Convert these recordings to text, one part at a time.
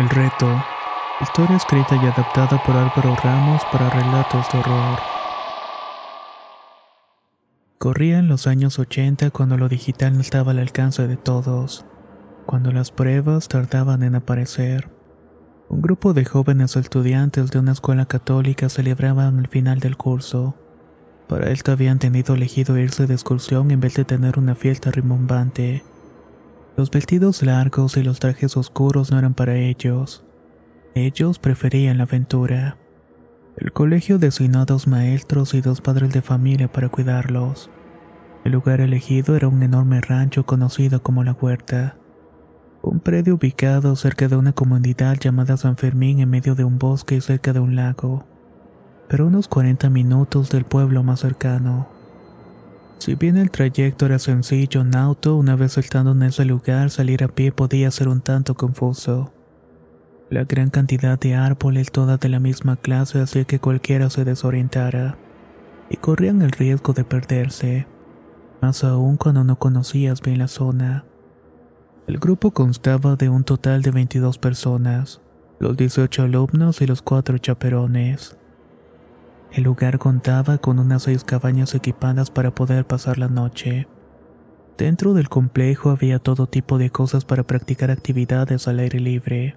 El reto. Historia escrita y adaptada por Álvaro Ramos para relatos de horror. Corría en los años 80 cuando lo digital no estaba al alcance de todos, cuando las pruebas tardaban en aparecer. Un grupo de jóvenes estudiantes de una escuela católica celebraban el final del curso. Para esto habían tenido elegido irse de excursión en vez de tener una fiesta rimbombante. Los vestidos largos y los trajes oscuros no eran para ellos. Ellos preferían la aventura. El colegio designó a dos maestros y dos padres de familia para cuidarlos. El lugar elegido era un enorme rancho conocido como La Huerta. Un predio ubicado cerca de una comunidad llamada San Fermín en medio de un bosque y cerca de un lago, pero unos 40 minutos del pueblo más cercano. Si bien el trayecto era sencillo en auto, una vez estando en ese lugar, salir a pie podía ser un tanto confuso. La gran cantidad de árboles, todas de la misma clase, hacía que cualquiera se desorientara, y corrían el riesgo de perderse, más aún cuando no conocías bien la zona. El grupo constaba de un total de 22 personas, los 18 alumnos y los cuatro chaperones. El lugar contaba con unas seis cabañas equipadas para poder pasar la noche. Dentro del complejo había todo tipo de cosas para practicar actividades al aire libre.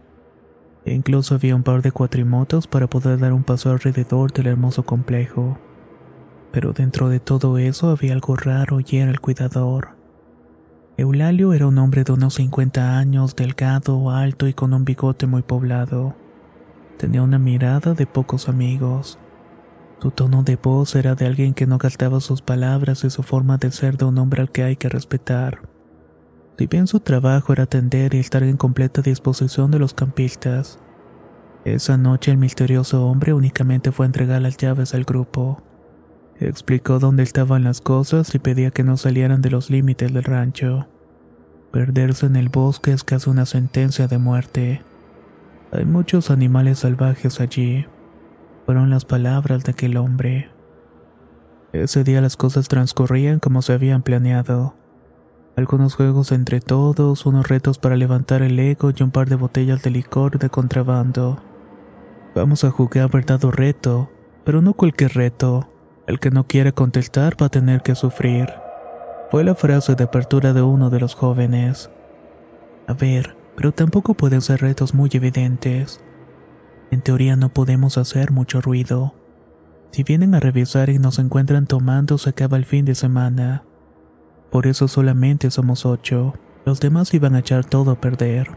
Incluso había un par de cuatrimotos para poder dar un paso alrededor del hermoso complejo. Pero dentro de todo eso había algo raro y era el cuidador. Eulalio era un hombre de unos 50 años, delgado, alto y con un bigote muy poblado. Tenía una mirada de pocos amigos. Su tono de voz era de alguien que no gastaba sus palabras y su forma de ser de un hombre al que hay que respetar. Si bien su trabajo era atender y estar en completa disposición de los campistas, esa noche el misterioso hombre únicamente fue a entregar las llaves al grupo. Explicó dónde estaban las cosas y pedía que no salieran de los límites del rancho. Perderse en el bosque es casi una sentencia de muerte. Hay muchos animales salvajes allí fueron las palabras de aquel hombre. Ese día las cosas transcurrían como se habían planeado. Algunos juegos entre todos, unos retos para levantar el ego y un par de botellas de licor de contrabando. Vamos a jugar verdad o reto, pero no cualquier reto. El que no quiere contestar va a tener que sufrir. Fue la frase de apertura de uno de los jóvenes. A ver, pero tampoco pueden ser retos muy evidentes. En teoría no podemos hacer mucho ruido. Si vienen a revisar y nos encuentran tomando, se acaba el fin de semana. Por eso solamente somos ocho. Los demás iban a echar todo a perder.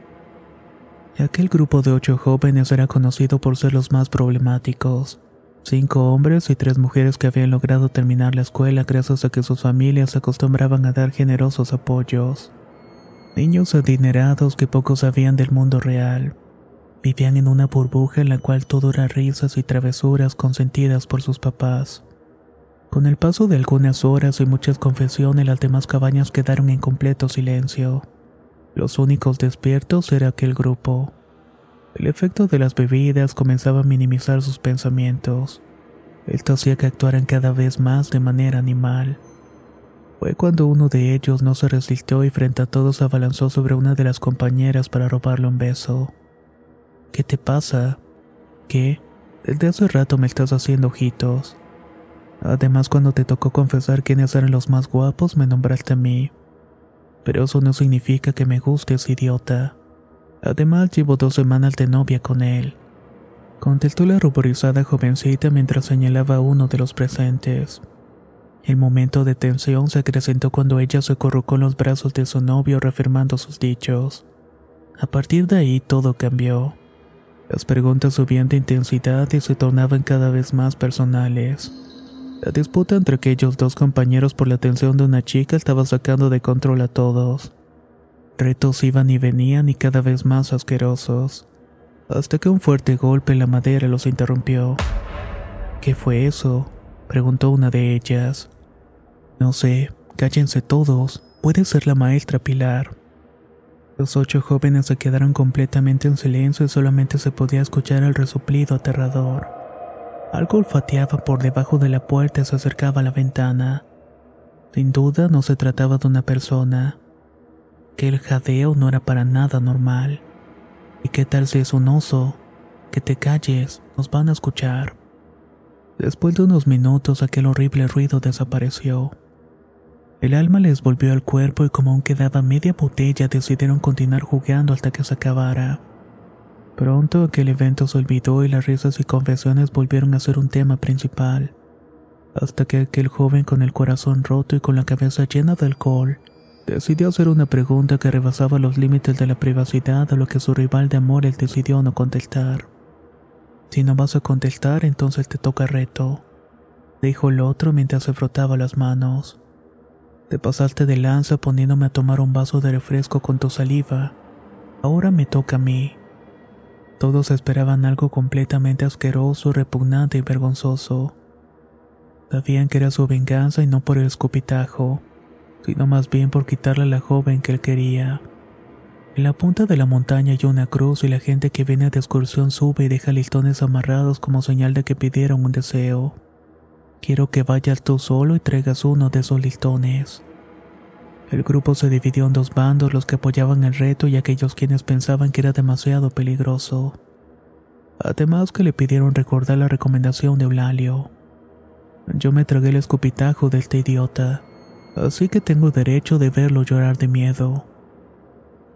Aquel grupo de ocho jóvenes era conocido por ser los más problemáticos. Cinco hombres y tres mujeres que habían logrado terminar la escuela gracias a que sus familias se acostumbraban a dar generosos apoyos. Niños adinerados que poco sabían del mundo real. Vivían en una burbuja en la cual todo era risas y travesuras consentidas por sus papás. Con el paso de algunas horas y muchas confesiones, las demás cabañas quedaron en completo silencio. Los únicos despiertos era aquel grupo. El efecto de las bebidas comenzaba a minimizar sus pensamientos. Esto hacía que actuaran cada vez más de manera animal. Fue cuando uno de ellos no se resistió y frente a todos abalanzó sobre una de las compañeras para robarle un beso. ¿Qué te pasa? ¿Qué? Desde hace rato me estás haciendo ojitos. Además, cuando te tocó confesar quiénes eran los más guapos, me nombraste a mí. Pero eso no significa que me gustes, idiota. Además, llevo dos semanas de novia con él. Contestó la ruborizada jovencita mientras señalaba a uno de los presentes. El momento de tensión se acrecentó cuando ella se corrucó en los brazos de su novio reafirmando sus dichos. A partir de ahí todo cambió. Las preguntas subían de intensidad y se tornaban cada vez más personales. La disputa entre aquellos dos compañeros por la atención de una chica estaba sacando de control a todos. Retos iban y venían y cada vez más asquerosos, hasta que un fuerte golpe en la madera los interrumpió. ¿Qué fue eso? preguntó una de ellas. No sé, cállense todos, puede ser la maestra Pilar. Los ocho jóvenes se quedaron completamente en silencio y solamente se podía escuchar el resoplido aterrador. Algo olfateaba por debajo de la puerta y se acercaba a la ventana. Sin duda no se trataba de una persona. Que el jadeo no era para nada normal. ¿Y qué tal si es un oso? Que te calles, nos van a escuchar. Después de unos minutos aquel horrible ruido desapareció. El alma les volvió al cuerpo y como aún quedaba media botella decidieron continuar jugando hasta que se acabara. Pronto aquel evento se olvidó y las risas y confesiones volvieron a ser un tema principal, hasta que aquel joven con el corazón roto y con la cabeza llena de alcohol decidió hacer una pregunta que rebasaba los límites de la privacidad a lo que su rival de amores decidió no contestar. Si no vas a contestar, entonces te toca reto, dijo el otro mientras se frotaba las manos. Te pasaste de lanza poniéndome a tomar un vaso de refresco con tu saliva. Ahora me toca a mí. Todos esperaban algo completamente asqueroso, repugnante y vergonzoso. Sabían que era su venganza y no por el escupitajo, sino más bien por quitarle a la joven que él quería. En la punta de la montaña hay una cruz y la gente que viene de excursión sube y deja listones amarrados como señal de que pidieron un deseo. Quiero que vayas tú solo y traigas uno de esos listones. El grupo se dividió en dos bandos, los que apoyaban el reto y aquellos quienes pensaban que era demasiado peligroso. Además que le pidieron recordar la recomendación de Eulalio. Yo me tragué el escupitajo de este idiota, así que tengo derecho de verlo llorar de miedo.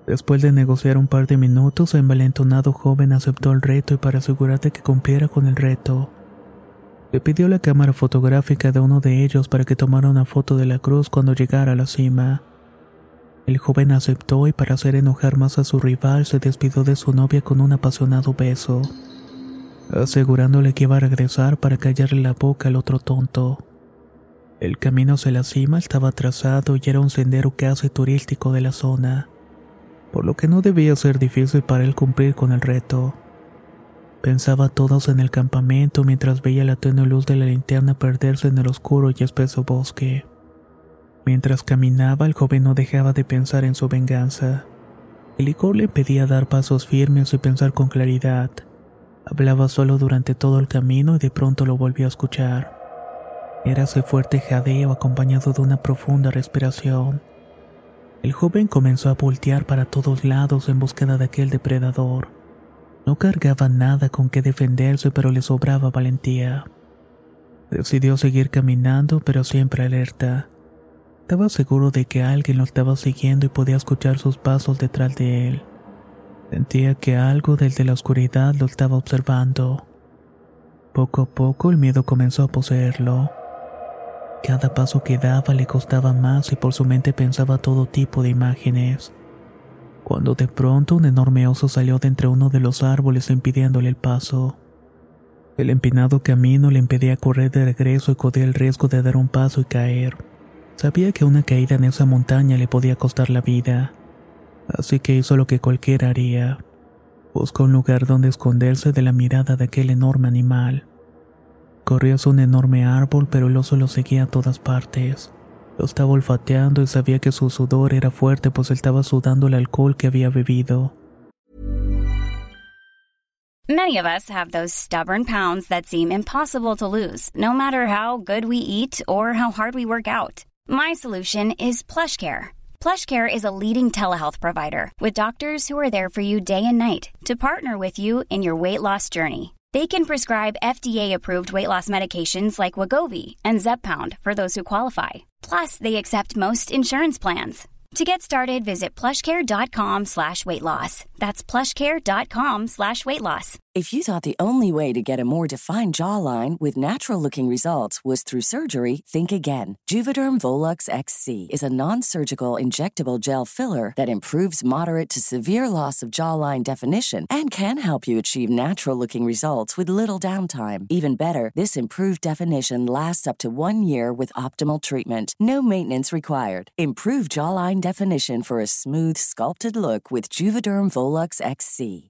Después de negociar un par de minutos, el envalentonado joven aceptó el reto y para asegurar de que cumpliera con el reto, le pidió la cámara fotográfica de uno de ellos para que tomara una foto de la cruz cuando llegara a la cima. El joven aceptó y para hacer enojar más a su rival se despidió de su novia con un apasionado beso, asegurándole que iba a regresar para callarle la boca al otro tonto. El camino hacia la cima estaba trazado y era un sendero casi turístico de la zona, por lo que no debía ser difícil para él cumplir con el reto. Pensaba todos en el campamento mientras veía la tenue luz de la linterna perderse en el oscuro y espeso bosque. Mientras caminaba, el joven no dejaba de pensar en su venganza. El licor le impedía dar pasos firmes y pensar con claridad. Hablaba solo durante todo el camino y de pronto lo volvió a escuchar. Era ese fuerte jadeo acompañado de una profunda respiración. El joven comenzó a voltear para todos lados en búsqueda de aquel depredador. No cargaba nada con que defenderse, pero le sobraba valentía. Decidió seguir caminando, pero siempre alerta. Estaba seguro de que alguien lo estaba siguiendo y podía escuchar sus pasos detrás de él. Sentía que algo desde la oscuridad lo estaba observando. Poco a poco el miedo comenzó a poseerlo. Cada paso que daba le costaba más y por su mente pensaba todo tipo de imágenes cuando de pronto un enorme oso salió de entre uno de los árboles impidiéndole el paso. El empinado camino le impedía correr de regreso y corría el riesgo de dar un paso y caer. Sabía que una caída en esa montaña le podía costar la vida, así que hizo lo que cualquiera haría. Buscó un lugar donde esconderse de la mirada de aquel enorme animal. Corría hacia un enorme árbol, pero el oso lo seguía a todas partes. Estaba olfateando y sabía que su sudor era fuerte pues estaba sudando el alcohol que había bebido. Many of us have those stubborn pounds that seem impossible to lose, no matter how good we eat or how hard we work out. My solution is PlushCare. PlushCare is a leading telehealth provider with doctors who are there for you day and night to partner with you in your weight loss journey. They can prescribe FDA-approved weight loss medications like Wagovi and Zepbound for those who qualify. Plus, they accept most insurance plans. To get started, visit plushcare.com slash weight loss. That's plushcare.com slash weight loss. If you thought the only way to get a more defined jawline with natural looking results was through surgery, think again. Juvederm Volux XC is a non surgical injectable gel filler that improves moderate to severe loss of jawline definition and can help you achieve natural looking results with little downtime. Even better, this improved definition lasts up to one year with optimal treatment. No maintenance required. Improve jawline definition for a smooth, sculpted look with Juvederm Volux XC.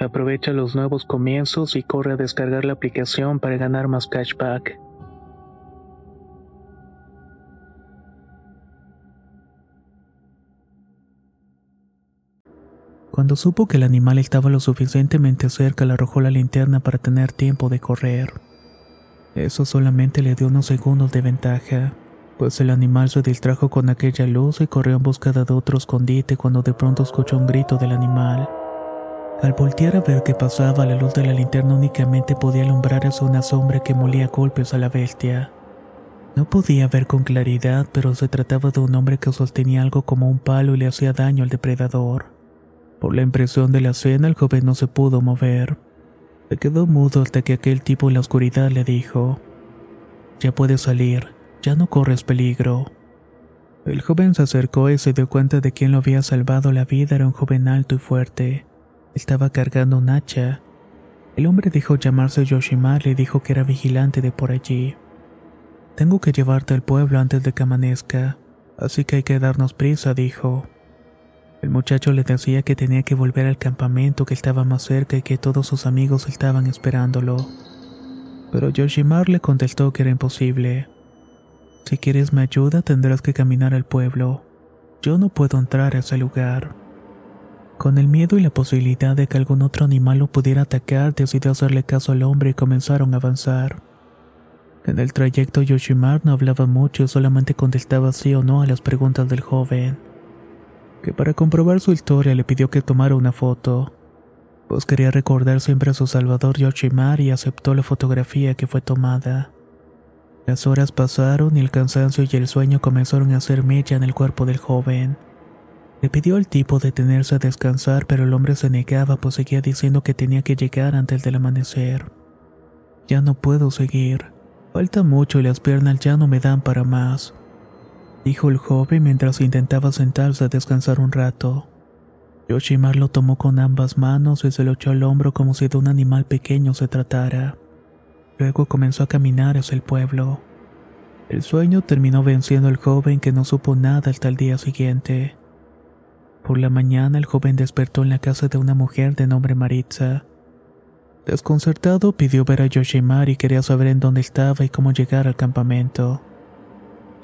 Aprovecha los nuevos comienzos y corre a descargar la aplicación para ganar más cashback. Cuando supo que el animal estaba lo suficientemente cerca, le arrojó la linterna para tener tiempo de correr. Eso solamente le dio unos segundos de ventaja, pues el animal se distrajo con aquella luz y corrió en busca de otro escondite cuando de pronto escuchó un grito del animal. Al voltear a ver qué pasaba, la luz de la linterna únicamente podía alumbrar a una sombra que molía golpes a la bestia. No podía ver con claridad, pero se trataba de un hombre que sostenía algo como un palo y le hacía daño al depredador. Por la impresión de la escena, el joven no se pudo mover. Se quedó mudo hasta que aquel tipo en la oscuridad le dijo: Ya puedes salir, ya no corres peligro. El joven se acercó y se dio cuenta de quien lo había salvado la vida era un joven alto y fuerte. Estaba cargando un hacha. El hombre dijo llamarse Yoshimar y dijo que era vigilante de por allí. Tengo que llevarte al pueblo antes de que amanezca, así que hay que darnos prisa, dijo. El muchacho le decía que tenía que volver al campamento que estaba más cerca y que todos sus amigos estaban esperándolo. Pero Yoshimar le contestó que era imposible. Si quieres mi ayuda tendrás que caminar al pueblo. Yo no puedo entrar a ese lugar. Con el miedo y la posibilidad de que algún otro animal lo pudiera atacar, decidió hacerle caso al hombre y comenzaron a avanzar. En el trayecto Yoshimar no hablaba mucho, solamente contestaba sí o no a las preguntas del joven, que para comprobar su historia le pidió que tomara una foto, pues quería recordar siempre a su salvador Yoshimar y aceptó la fotografía que fue tomada. Las horas pasaron y el cansancio y el sueño comenzaron a hacer mecha en el cuerpo del joven. Le pidió al tipo detenerse a descansar, pero el hombre se negaba pues seguía diciendo que tenía que llegar antes del amanecer. Ya no puedo seguir. Falta mucho y las piernas ya no me dan para más, dijo el joven mientras intentaba sentarse a descansar un rato. Yoshimar lo tomó con ambas manos y se lo echó al hombro como si de un animal pequeño se tratara. Luego comenzó a caminar hacia el pueblo. El sueño terminó venciendo al joven que no supo nada hasta el día siguiente. Por la mañana el joven despertó en la casa de una mujer de nombre Maritza. Desconcertado pidió ver a Yoshimar y quería saber en dónde estaba y cómo llegar al campamento.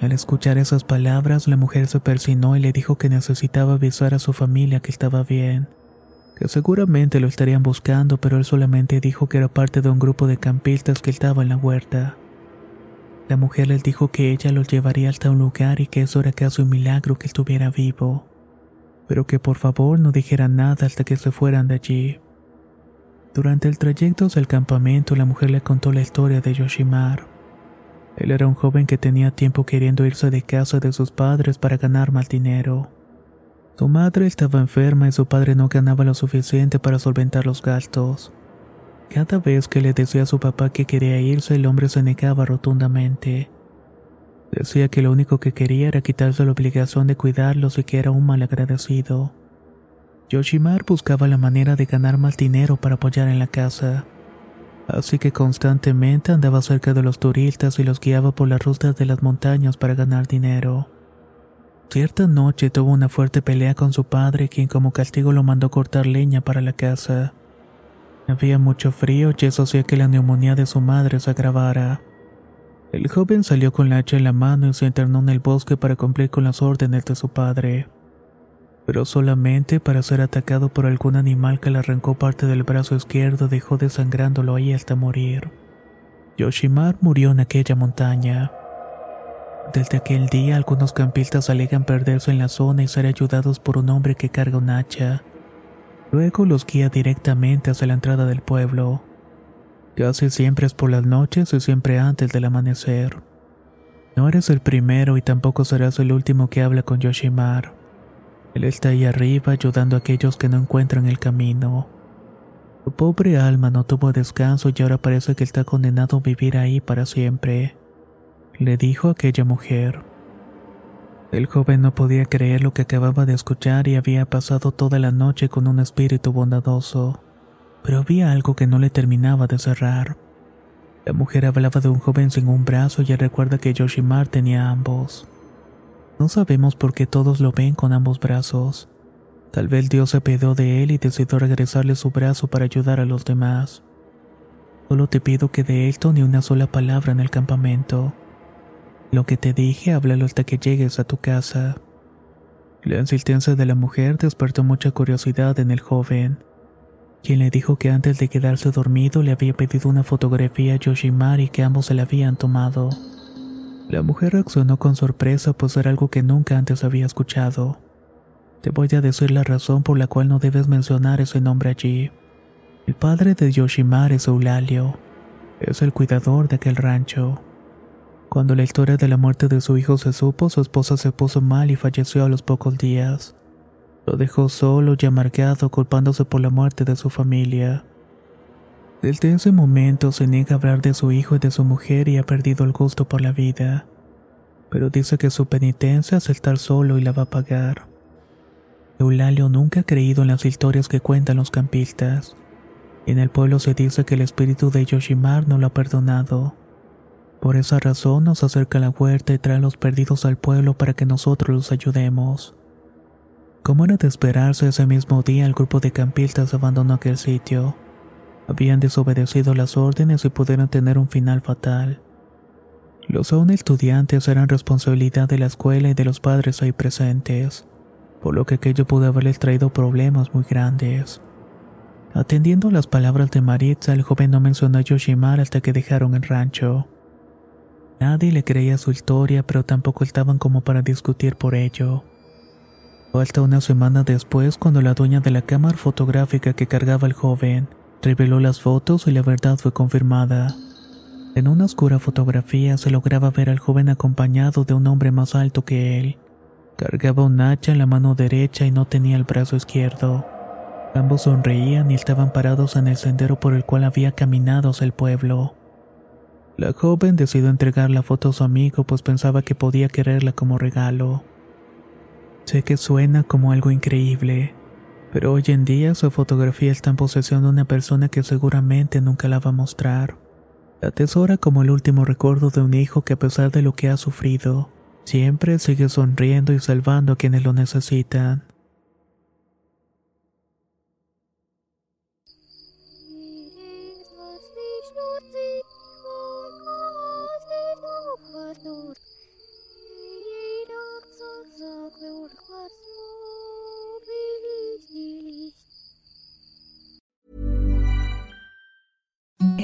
Al escuchar esas palabras, la mujer se persinó y le dijo que necesitaba avisar a su familia que estaba bien, que seguramente lo estarían buscando, pero él solamente dijo que era parte de un grupo de campistas que estaba en la huerta. La mujer les dijo que ella lo llevaría hasta un lugar y que eso era casi un milagro que estuviera vivo, pero que por favor no dijera nada hasta que se fueran de allí. Durante el trayecto hacia el campamento, la mujer le contó la historia de Yoshimar. Él era un joven que tenía tiempo queriendo irse de casa de sus padres para ganar más dinero. Su madre estaba enferma y su padre no ganaba lo suficiente para solventar los gastos. Cada vez que le decía a su papá que quería irse, el hombre se negaba rotundamente. Decía que lo único que quería era quitarse la obligación de cuidarlos y que era un malagradecido. Yoshimar buscaba la manera de ganar más dinero para apoyar en la casa así que constantemente andaba cerca de los turistas y los guiaba por las rutas de las montañas para ganar dinero. Cierta noche tuvo una fuerte pelea con su padre, quien como castigo lo mandó cortar leña para la casa. Había mucho frío y eso hacía que la neumonía de su madre se agravara. El joven salió con la hacha en la mano y se internó en el bosque para cumplir con las órdenes de su padre pero solamente para ser atacado por algún animal que le arrancó parte del brazo izquierdo dejó desangrándolo ahí hasta morir. Yoshimar murió en aquella montaña. Desde aquel día algunos campistas alegan perderse en la zona y ser ayudados por un hombre que carga un hacha. Luego los guía directamente hacia la entrada del pueblo. Casi siempre es por las noches y siempre antes del amanecer. No eres el primero y tampoco serás el último que habla con Yoshimar. Él está ahí arriba ayudando a aquellos que no encuentran el camino. Su pobre alma no tuvo descanso y ahora parece que está condenado a vivir ahí para siempre, le dijo aquella mujer. El joven no podía creer lo que acababa de escuchar y había pasado toda la noche con un espíritu bondadoso, pero había algo que no le terminaba de cerrar. La mujer hablaba de un joven sin un brazo y recuerda que Yoshimar tenía ambos. No sabemos por qué todos lo ven con ambos brazos. Tal vez Dios se apiadó de él y decidió regresarle su brazo para ayudar a los demás. Solo te pido que de esto ni una sola palabra en el campamento. Lo que te dije, háblalo hasta que llegues a tu casa. La insistencia de la mujer despertó mucha curiosidad en el joven, quien le dijo que antes de quedarse dormido le había pedido una fotografía a Yoshimari que ambos se la habían tomado. La mujer reaccionó con sorpresa pues era algo que nunca antes había escuchado. Te voy a decir la razón por la cual no debes mencionar ese nombre allí. El padre de Yoshimar es Eulalio. Es el cuidador de aquel rancho. Cuando la historia de la muerte de su hijo se supo, su esposa se puso mal y falleció a los pocos días. Lo dejó solo y amargado, culpándose por la muerte de su familia. Desde ese momento se niega a hablar de su hijo y de su mujer y ha perdido el gusto por la vida. Pero dice que su penitencia es estar solo y la va a pagar. Eulalio nunca ha creído en las historias que cuentan los campistas. En el pueblo se dice que el espíritu de Yoshimar no lo ha perdonado. Por esa razón nos acerca a la huerta y trae a los perdidos al pueblo para que nosotros los ayudemos. Como era de esperarse, ese mismo día el grupo de campistas abandonó aquel sitio. Habían desobedecido las órdenes y pudieron tener un final fatal. Los aún estudiantes eran responsabilidad de la escuela y de los padres ahí presentes, por lo que aquello pudo haberles traído problemas muy grandes. Atendiendo las palabras de Maritza, el joven no mencionó a Yoshimar hasta que dejaron el rancho. Nadie le creía su historia, pero tampoco estaban como para discutir por ello. Hasta una semana después, cuando la dueña de la cámara fotográfica que cargaba el joven reveló las fotos y la verdad fue confirmada. En una oscura fotografía se lograba ver al joven acompañado de un hombre más alto que él. Cargaba un hacha en la mano derecha y no tenía el brazo izquierdo. Ambos sonreían y estaban parados en el sendero por el cual había caminado hacia el pueblo. La joven decidió entregar la foto a su amigo pues pensaba que podía quererla como regalo. Sé que suena como algo increíble, pero hoy en día su fotografía está en posesión de una persona que seguramente nunca la va a mostrar. La atesora como el último recuerdo de un hijo que a pesar de lo que ha sufrido, siempre sigue sonriendo y salvando a quienes lo necesitan.